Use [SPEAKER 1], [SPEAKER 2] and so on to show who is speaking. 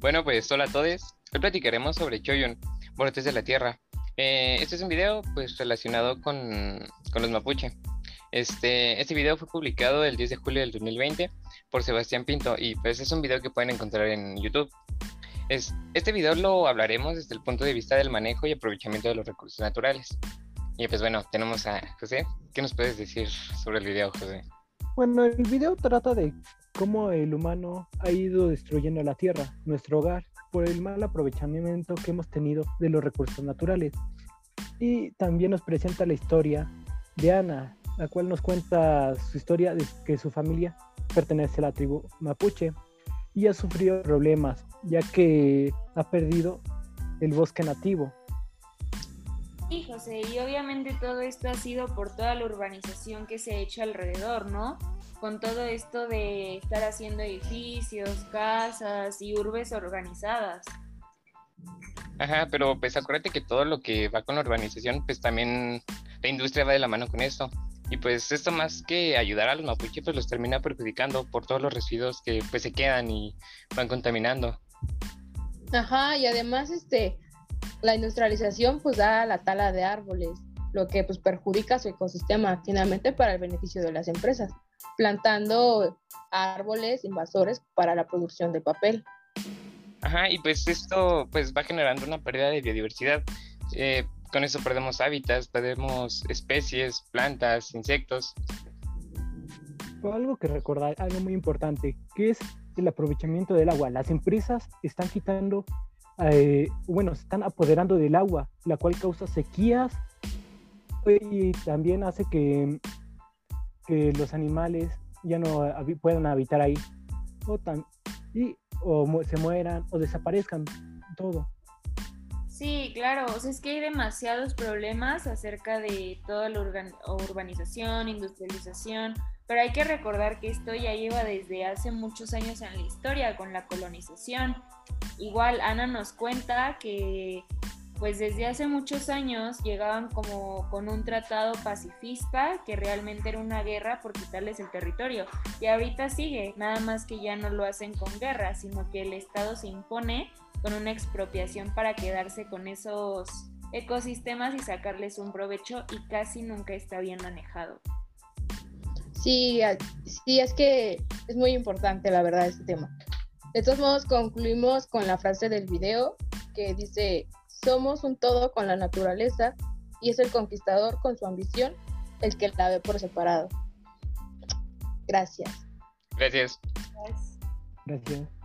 [SPEAKER 1] Bueno, pues hola a todos. Hoy platicaremos sobre Choyun, brotes de la tierra. Eh, este es un video pues relacionado con, los mapuche. Este, este video fue publicado el 10 de julio del 2020 por Sebastián Pinto y pues es un video que pueden encontrar en YouTube. Es, este video lo hablaremos desde el punto de vista del manejo y aprovechamiento de los recursos naturales. Y pues bueno, tenemos a José. ¿Qué nos puedes decir sobre el video, José?
[SPEAKER 2] Bueno, el video trata de cómo el humano ha ido destruyendo la tierra, nuestro hogar, por el mal aprovechamiento que hemos tenido de los recursos naturales. Y también nos presenta la historia de Ana, la cual nos cuenta su historia de que su familia pertenece a la tribu mapuche y ha sufrido problemas ya que ha perdido el bosque nativo.
[SPEAKER 3] Sí, José, y obviamente todo esto ha sido por toda la urbanización que se ha hecho alrededor, ¿no? Con todo esto de estar haciendo edificios, casas y urbes organizadas.
[SPEAKER 1] Ajá, pero pues acuérdate que todo lo que va con la urbanización, pues también la industria va de la mano con esto. Y pues esto más que ayudar a los mapuches, pues los termina perjudicando por todos los residuos que pues se quedan y van contaminando.
[SPEAKER 4] Ajá, y además este la industrialización pues da la tala de árboles, lo que pues perjudica su ecosistema finalmente para el beneficio de las empresas, plantando árboles invasores para la producción de papel.
[SPEAKER 1] Ajá, y pues esto pues va generando una pérdida de biodiversidad. Eh, con eso perdemos hábitats, perdemos especies, plantas, insectos.
[SPEAKER 2] Algo que recordar, algo muy importante, que es el aprovechamiento del agua. Las empresas están quitando, eh, bueno, se están apoderando del agua, la cual causa sequías y también hace que, que los animales ya no puedan habitar ahí. O, y o se mueran o desaparezcan, todo.
[SPEAKER 3] Sí, claro, o sea, es que hay demasiados problemas acerca de toda la urbanización, industrialización, pero hay que recordar que esto ya lleva desde hace muchos años en la historia con la colonización. Igual Ana nos cuenta que pues desde hace muchos años llegaban como con un tratado pacifista que realmente era una guerra por quitarles el territorio. Y ahorita sigue, nada más que ya no lo hacen con guerra, sino que el Estado se impone con una expropiación para quedarse con esos ecosistemas y sacarles un provecho y casi nunca está bien manejado.
[SPEAKER 4] Sí, sí, es que es muy importante la verdad este tema. De todos modos, concluimos con la frase del video que dice, somos un todo con la naturaleza y es el conquistador con su ambición el que la ve por separado. Gracias.
[SPEAKER 1] Gracias.
[SPEAKER 2] Gracias.